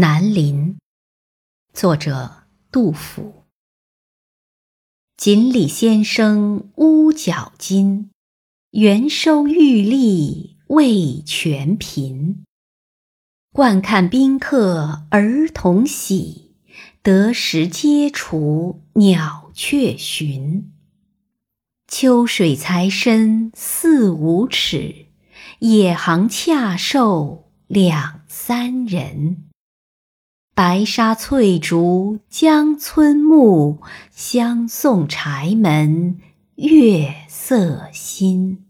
南林，作者杜甫。锦鲤先生乌角金，元收玉粒未全贫。惯看宾客儿童喜，得时皆除鸟雀寻。秋水才深四五尺，野行恰受两三人。白沙翠竹江村暮，相送柴门月色新。